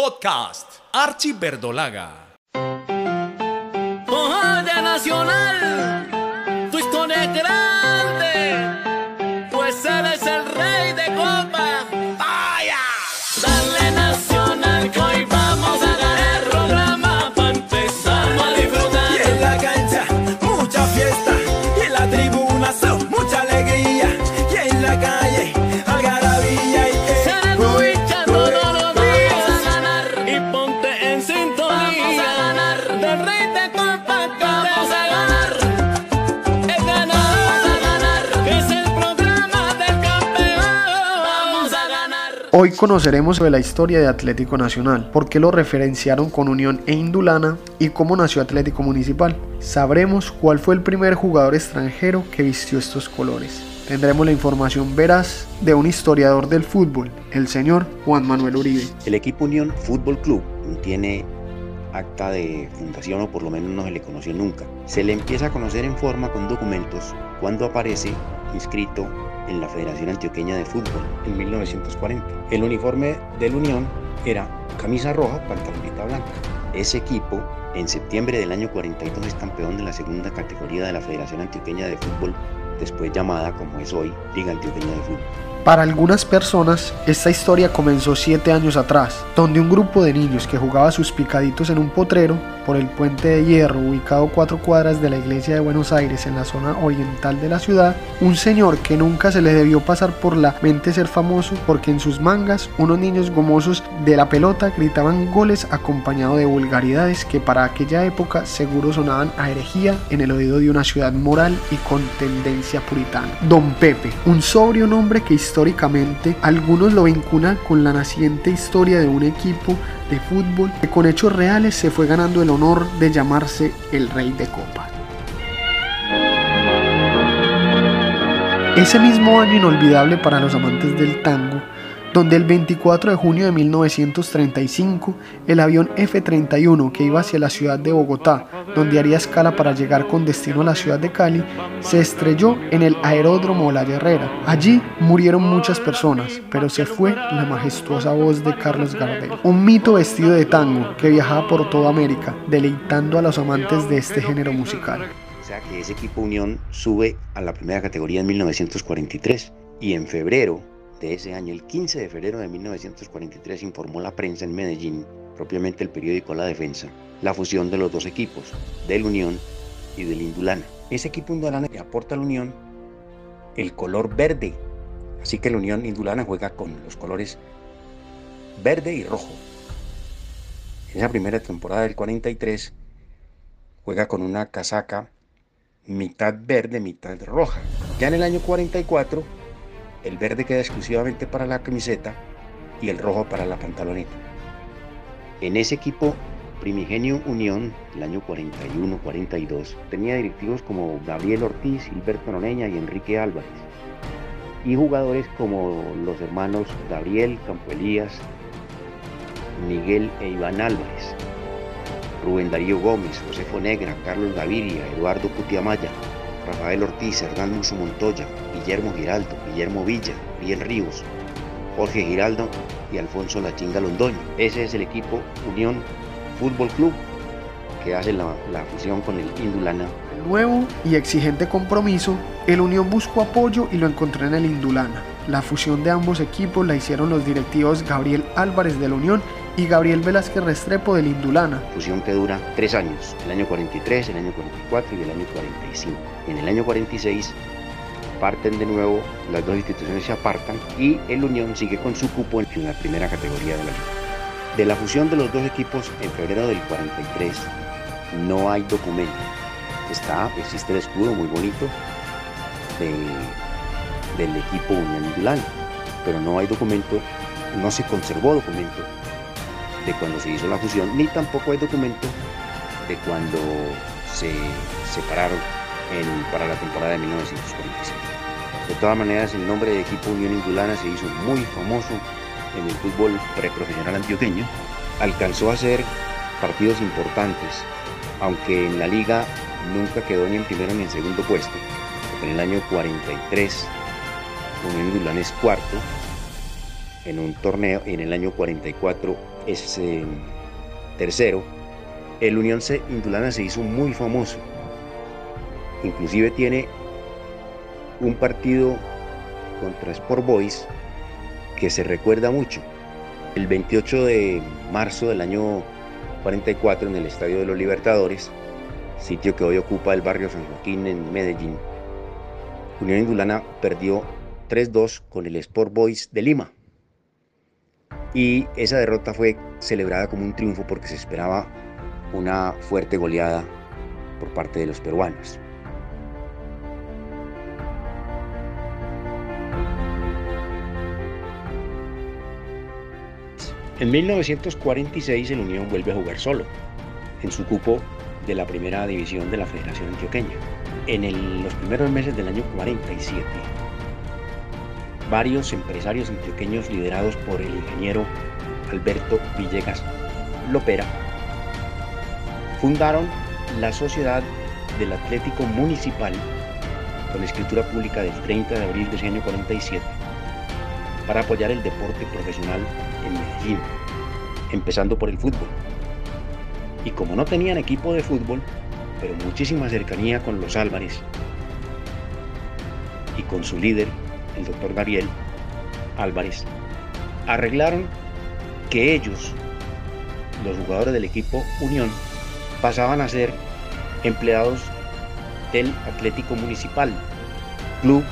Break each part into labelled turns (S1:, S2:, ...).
S1: Podcast Archie Verdolaga.
S2: Ojalá Nacional, Hoy
S3: conoceremos sobre la historia de Atlético Nacional, por qué lo referenciaron con Unión e Indulana y cómo nació Atlético Municipal. Sabremos cuál fue el primer jugador extranjero que vistió estos colores. Tendremos la información veraz de un historiador del fútbol, el señor Juan Manuel Uribe.
S4: El equipo Unión Fútbol Club tiene acta de fundación o por lo menos no se le conoció nunca. Se le empieza a conocer en forma con documentos cuando aparece inscrito en la Federación Antioqueña de Fútbol en 1940. El uniforme del Unión era camisa roja, pantaloneta blanca. Ese equipo en septiembre del año 42 es campeón de la segunda categoría de la Federación Antioqueña de Fútbol, después llamada como es hoy Liga Antioqueña de Fútbol.
S3: Para algunas personas, esta historia comenzó siete años atrás, donde un grupo de niños que jugaba sus picaditos en un potrero por el puente de hierro ubicado cuatro cuadras de la iglesia de Buenos Aires en la zona oriental de la ciudad, un señor que nunca se le debió pasar por la mente ser famoso porque en sus mangas unos niños gomosos de la pelota gritaban goles acompañado de vulgaridades que para aquella época seguro sonaban a herejía en el oído de una ciudad moral y con tendencia puritana. Don Pepe, un sobrio nombre que históricamente algunos lo vinculan con la naciente historia de un equipo de fútbol que con hechos reales se fue ganando el honor de llamarse el Rey de Copa. Ese mismo año inolvidable para los amantes del tango, donde el 24 de junio de 1935 el avión F-31 que iba hacia la ciudad de Bogotá, donde haría escala para llegar con destino a la ciudad de Cali, se estrelló en el aeródromo La Herrera. Allí murieron muchas personas, pero se fue la majestuosa voz de Carlos Gardel, un mito vestido de tango que viajaba por toda América, deleitando a los amantes de este género musical.
S4: O sea que ese equipo Unión sube a la primera categoría en 1943 y en febrero de ese año, el 15 de febrero de 1943, informó la prensa en Medellín, propiamente el periódico La Defensa, la fusión de los dos equipos, del Unión y del Indulana. Ese equipo Indulana le aporta a la Unión el color verde, así que la Unión Indulana juega con los colores verde y rojo. En esa primera temporada del 43 juega con una casaca mitad verde, mitad roja. Ya en el año 44 el verde queda exclusivamente para la camiseta y el rojo para la pantaloneta. En ese equipo Primigenio Unión, el año 41-42, tenía directivos como Gabriel Ortiz, Gilberto Noreña y Enrique Álvarez, y jugadores como los hermanos Gabriel Campo Elías, Miguel e Iván Álvarez, Rubén Darío Gómez, Josefo Negra, Carlos Gaviria, Eduardo Cutiamaya, Rafael Ortiz, Hernán Muso Montoya, Guillermo Giraldo, Guillermo Villa, Biel Ríos, Jorge Giraldo y Alfonso La Chinga Londoño. Ese es el equipo Unión Fútbol Club que hace la, la fusión con el Indulana.
S3: El nuevo y exigente compromiso, el Unión buscó apoyo y lo encontró en el Indulana. La fusión de ambos equipos la hicieron los directivos Gabriel Álvarez de la Unión y Gabriel Velázquez Restrepo del Indulana.
S4: Fusión que dura tres años, el año 43, el año 44 y el año 45. En el año 46 parten de nuevo, las dos instituciones se apartan y el Unión sigue con su cupo en la primera categoría de la liga. De la fusión de los dos equipos en febrero del 43 no hay documento. Está, existe el escudo muy bonito de, del equipo Unión Indulana, pero no hay documento, no se conservó documento de cuando se hizo la fusión, ni tampoco hay documento de cuando se separaron en, para la temporada de 1946. De todas maneras, el nombre de equipo Unión Indulana se hizo muy famoso en el fútbol preprofesional antioqueño. Alcanzó a hacer partidos importantes, aunque en la liga nunca quedó ni en primero ni en segundo puesto. En el año 43 Unión Indulana es cuarto en un torneo y en el año 44 es eh, tercero, el Unión Indulana se hizo muy famoso. Inclusive tiene un partido contra Sport Boys que se recuerda mucho. El 28 de marzo del año 44 en el Estadio de los Libertadores, sitio que hoy ocupa el barrio San Joaquín en Medellín, Unión Indulana perdió 3-2 con el Sport Boys de Lima. Y esa derrota fue celebrada como un triunfo porque se esperaba una fuerte goleada por parte de los peruanos. En 1946 el Unión vuelve a jugar solo, en su cupo de la primera división de la Federación Antioqueña. En los primeros meses del año 47, varios empresarios antioqueños liderados por el ingeniero Alberto Villegas Lopera fundaron la Sociedad del Atlético Municipal con escritura pública del 30 de abril de ese año 47 para apoyar el deporte profesional en Medellín, empezando por el fútbol. Y como no tenían equipo de fútbol, pero muchísima cercanía con los Álvarez y con su líder, el doctor Gabriel Álvarez, arreglaron que ellos, los jugadores del equipo Unión, pasaban a ser empleados del Atlético Municipal, club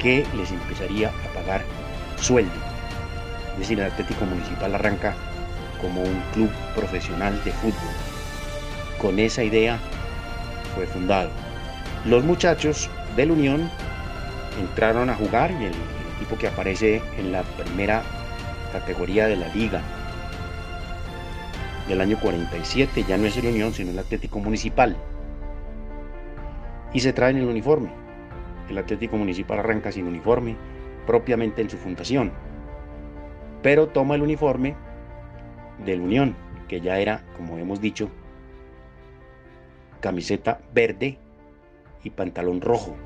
S4: que les empezaría a pagar sueldo. Es decir, el Atlético Municipal arranca como un club profesional de fútbol. Con esa idea fue fundado. Los muchachos del Unión entraron a jugar y el equipo que aparece en la primera categoría de la liga del año 47 ya no es el Unión sino el Atlético Municipal y se traen el uniforme el Atlético Municipal arranca sin uniforme propiamente en su fundación pero toma el uniforme del Unión, que ya era, como hemos dicho, camiseta verde y pantalón rojo.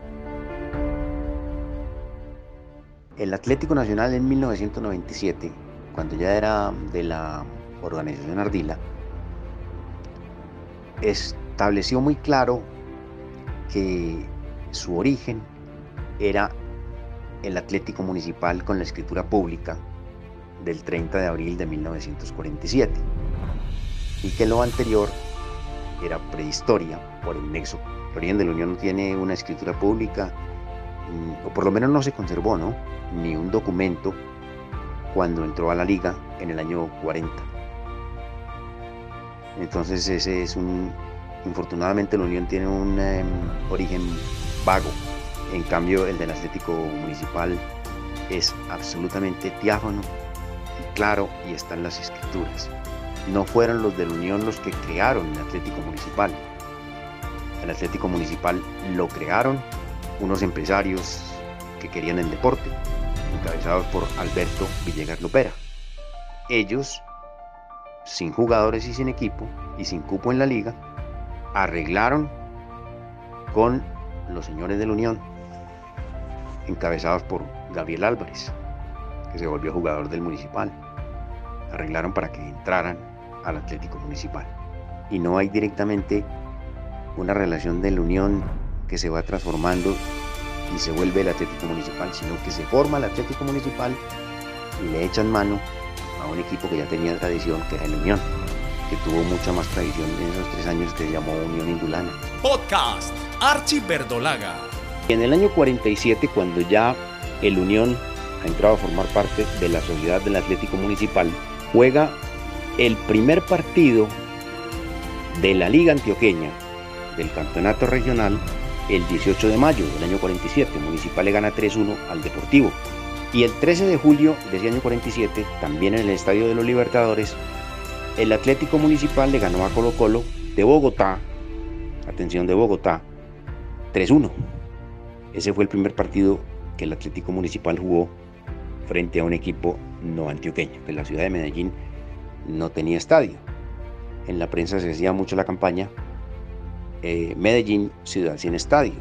S4: El Atlético Nacional en 1997, cuando ya era de la organización Ardila, estableció muy claro que su origen era el Atlético Municipal con la escritura pública del 30 de abril de 1947 y que lo anterior era prehistoria por el nexo. El origen de la Unión no tiene una escritura pública, mm, o por lo menos no se conservó, ¿no? Ni un documento cuando entró a la liga en el año 40. Entonces ese es un, infortunadamente la Unión tiene un em, origen vago. En cambio el del Atlético Municipal es absolutamente diáfano claro y están las escrituras. No fueron los de la Unión los que crearon el Atlético Municipal. El Atlético Municipal lo crearon unos empresarios que querían el deporte, encabezados por Alberto Villegas Lopera. Ellos, sin jugadores y sin equipo y sin cupo en la liga, arreglaron con los señores de la Unión, encabezados por Gabriel Álvarez, que se volvió jugador del municipal arreglaron para que entraran al Atlético Municipal. Y no hay directamente una relación de la unión que se va transformando y se vuelve el Atlético Municipal, sino que se forma el Atlético Municipal y le echan mano a un equipo que ya tenía tradición, que era el Unión, que tuvo mucha más tradición en esos tres años que se llamó Unión Indulana.
S1: Podcast Archie Verdolaga.
S4: En el año 47, cuando ya el Unión ha entrado a formar parte de la sociedad del Atlético Municipal, juega el primer partido de la Liga Antioqueña del Campeonato Regional el 18 de mayo del año 47. Municipal le gana 3-1 al Deportivo. Y el 13 de julio de ese año 47, también en el Estadio de los Libertadores, el Atlético Municipal le ganó a Colo Colo de Bogotá, atención de Bogotá, 3-1. Ese fue el primer partido que el Atlético Municipal jugó frente a un equipo no antioqueño, que la ciudad de Medellín no tenía estadio. En la prensa se decía mucho la campaña eh, Medellín, ciudad sin estadio,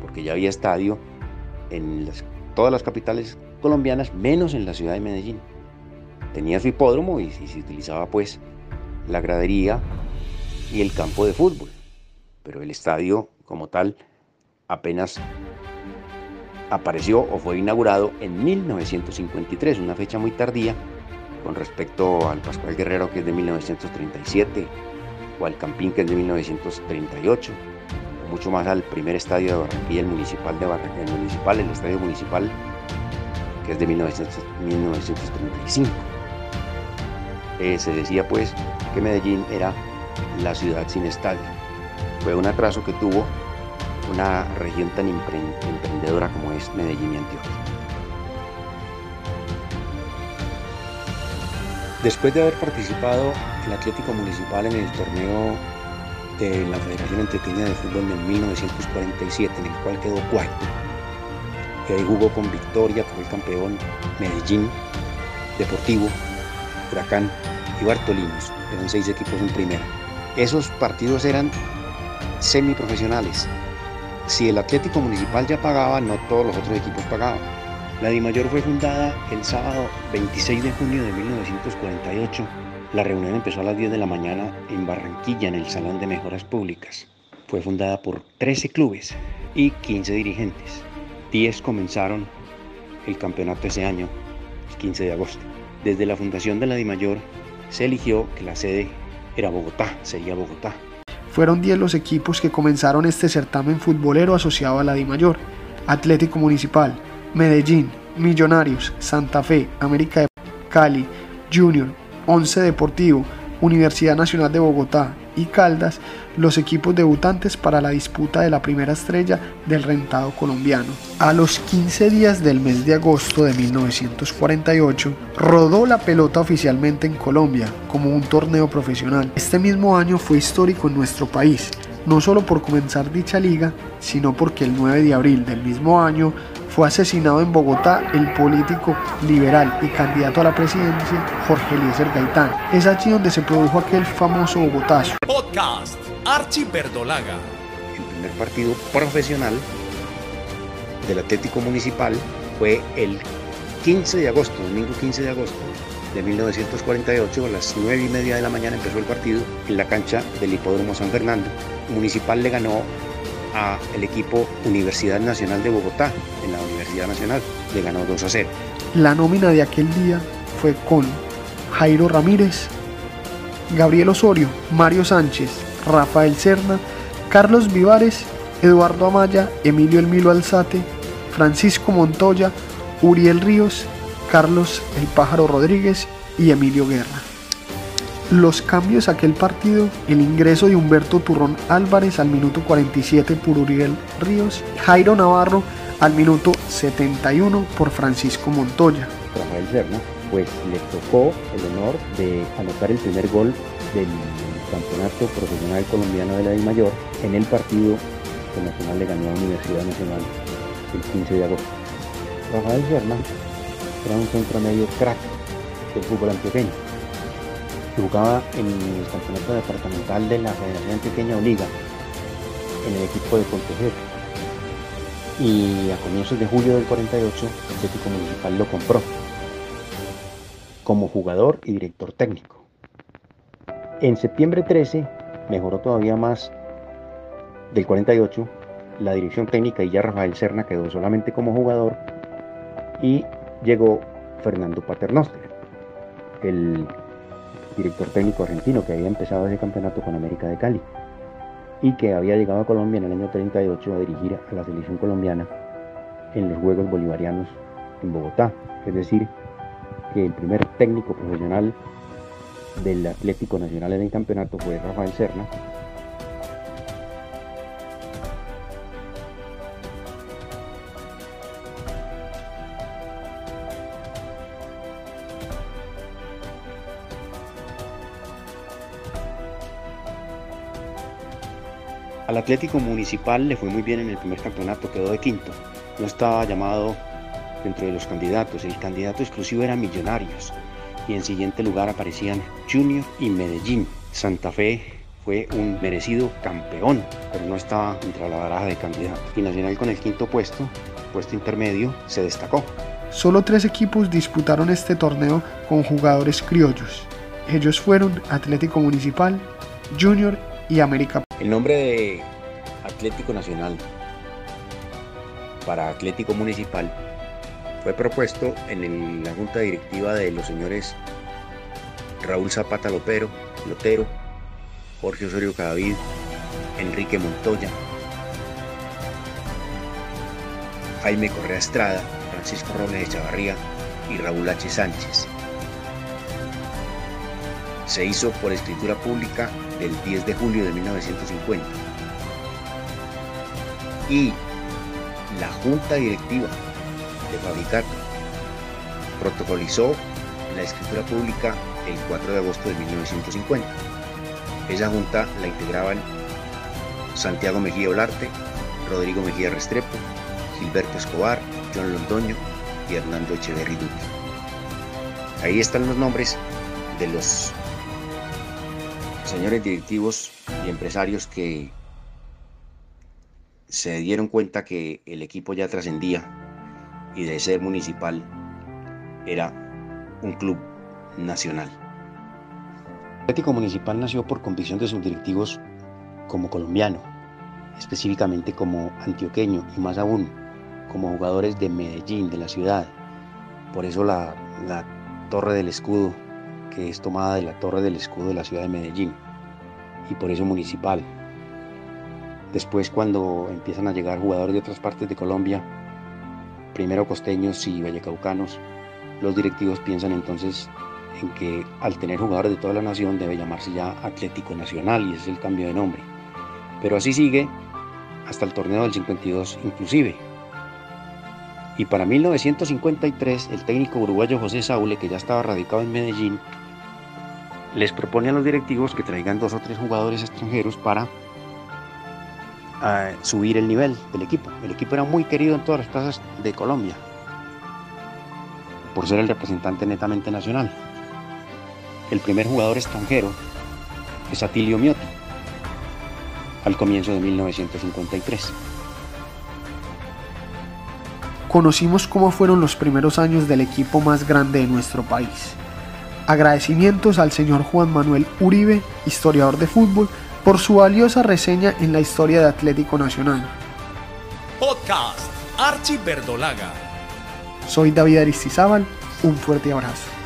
S4: porque ya había estadio en todas las capitales colombianas, menos en la ciudad de Medellín. tenía su hipódromo y, y se utilizaba pues la gradería y el campo de fútbol. Pero el estadio como tal apenas apareció o fue inaugurado en 1953, una fecha muy tardía con respecto al Pascual Guerrero que es de 1937 o al Campín que es de 1938, o mucho más al primer estadio de Barranquilla, el municipal de Barranquilla, el municipal, el estadio municipal que es de 1935. Eh, se decía pues que Medellín era la ciudad sin estadio. Fue un atraso que tuvo una región tan emprendedora como es Medellín y Antioquia. Después de haber participado el Atlético Municipal en el torneo de la Federación Antioqueña de Fútbol en 1947, en el cual quedó cuarto, y ahí jugó con Victoria, fue el campeón Medellín, Deportivo, Huracán y Bartolinos, eran seis equipos en primera. Esos partidos eran semiprofesionales. Si el Atlético Municipal ya pagaba, no todos los otros equipos pagaban. La DIMAYOR fue fundada el sábado 26 de junio de 1948. La reunión empezó a las 10 de la mañana en Barranquilla, en el Salón de Mejoras Públicas. Fue fundada por 13 clubes y 15 dirigentes. 10 comenzaron el campeonato ese año, el 15 de agosto. Desde la fundación de la DIMAYOR se eligió que la sede era Bogotá, sería Bogotá.
S3: Fueron 10 los equipos que comenzaron este certamen futbolero asociado a la DIMAYOR. Atlético Municipal, Medellín, Millonarios, Santa Fe, América de Cali, Junior, Once Deportivo, Universidad Nacional de Bogotá y Caldas, los equipos debutantes para la disputa de la primera estrella del rentado colombiano. A los 15 días del mes de agosto de 1948, rodó la pelota oficialmente en Colombia como un torneo profesional. Este mismo año fue histórico en nuestro país, no solo por comenzar dicha liga, sino porque el 9 de abril del mismo año fue asesinado en Bogotá el político liberal y candidato a la presidencia Jorge Eliezer Gaitán. Es allí donde se produjo aquel famoso Bogotazo.
S1: Podcast Archie Verdolaga.
S4: El primer partido profesional del Atlético Municipal fue el 15 de agosto, domingo 15 de agosto de 1948, a las 9 y media de la mañana empezó el partido en la cancha del Hipódromo San Fernando. Municipal le ganó a el equipo Universidad Nacional de Bogotá, en la Nacional, le ganó 2 a 0.
S3: La nómina de aquel día fue con Jairo Ramírez, Gabriel Osorio, Mario Sánchez, Rafael Serna, Carlos Vivares, Eduardo Amaya, Emilio Elmilo Alzate, Francisco Montoya, Uriel Ríos, Carlos El Pájaro Rodríguez y Emilio Guerra. Los cambios a aquel partido, el ingreso de Humberto Turrón Álvarez al minuto 47 por Uriel Ríos, Jairo Navarro al minuto 71 por Francisco Montoya.
S4: Rafael Serna, pues le tocó el honor de anotar el primer gol del campeonato profesional colombiano de la D Mayor en el partido que Nacional le ganó a Universidad Nacional el 15 de agosto. Rafael Serna era un centro medio crack del fútbol antioqueño. Jugaba en el campeonato departamental de la Federación Antioqueña o Liga en el equipo de Pontejero. Y a comienzos de julio del 48, el Atlético Municipal lo compró como jugador y director técnico. En septiembre 13 mejoró todavía más del 48 la dirección técnica y ya Rafael Serna quedó solamente como jugador y llegó Fernando Paternoster, el director técnico argentino que había empezado ese campeonato con América de Cali y que había llegado a Colombia en el año 38 a dirigir a la selección colombiana en los Juegos Bolivarianos en Bogotá. Es decir, que el primer técnico profesional del Atlético Nacional en el campeonato fue Rafael Serna. Al Atlético Municipal le fue muy bien en el primer campeonato, quedó de quinto. No estaba llamado dentro de los candidatos. El candidato exclusivo era Millonarios y en siguiente lugar aparecían Junior y Medellín. Santa Fe fue un merecido campeón, pero no estaba entre la baraja de candidatos. Y Nacional con el quinto puesto, puesto intermedio, se destacó.
S3: Solo tres equipos disputaron este torneo con jugadores criollos. Ellos fueron Atlético Municipal, Junior y América.
S4: El nombre de Atlético Nacional para Atlético Municipal fue propuesto en la junta directiva de los señores Raúl Zapata Lopero, Lotero, Jorge Osorio Cadavid, Enrique Montoya, Jaime Correa Estrada, Francisco Robles de Chavarría y Raúl H. Sánchez. Se hizo por escritura pública del 10 de julio de 1950. Y la junta directiva de Fabricato protocolizó la escritura pública el 4 de agosto de 1950. Esa junta la integraban Santiago Mejía Olarte, Rodrigo Mejía Restrepo, Gilberto Escobar, John Londoño y Hernando Echeverri Duque. Ahí están los nombres de los señores directivos y empresarios que se dieron cuenta que el equipo ya trascendía y de ser municipal era un club nacional. El Atlético Municipal nació por convicción de sus directivos como colombiano, específicamente como antioqueño y más aún como jugadores de Medellín, de la ciudad. Por eso la, la torre del escudo, que es tomada de la torre del escudo de la ciudad de Medellín, y por eso municipal. Después cuando empiezan a llegar jugadores de otras partes de Colombia, primero costeños y vallecaucanos, los directivos piensan entonces en que al tener jugadores de toda la nación debe llamarse ya Atlético Nacional y ese es el cambio de nombre. Pero así sigue hasta el torneo del 52 inclusive. Y para 1953 el técnico uruguayo José Saule, que ya estaba radicado en Medellín, les propone a los directivos que traigan dos o tres jugadores extranjeros para uh, subir el nivel del equipo. El equipo era muy querido en todas las plazas de Colombia por ser el representante netamente nacional. El primer jugador extranjero es Atilio Miotti, al comienzo de 1953.
S3: Conocimos cómo fueron los primeros años del equipo más grande de nuestro país. Agradecimientos al señor Juan Manuel Uribe, historiador de fútbol, por su valiosa reseña en la historia de Atlético Nacional.
S1: Podcast Archie Verdolaga.
S3: Soy David Aristizábal, un fuerte abrazo.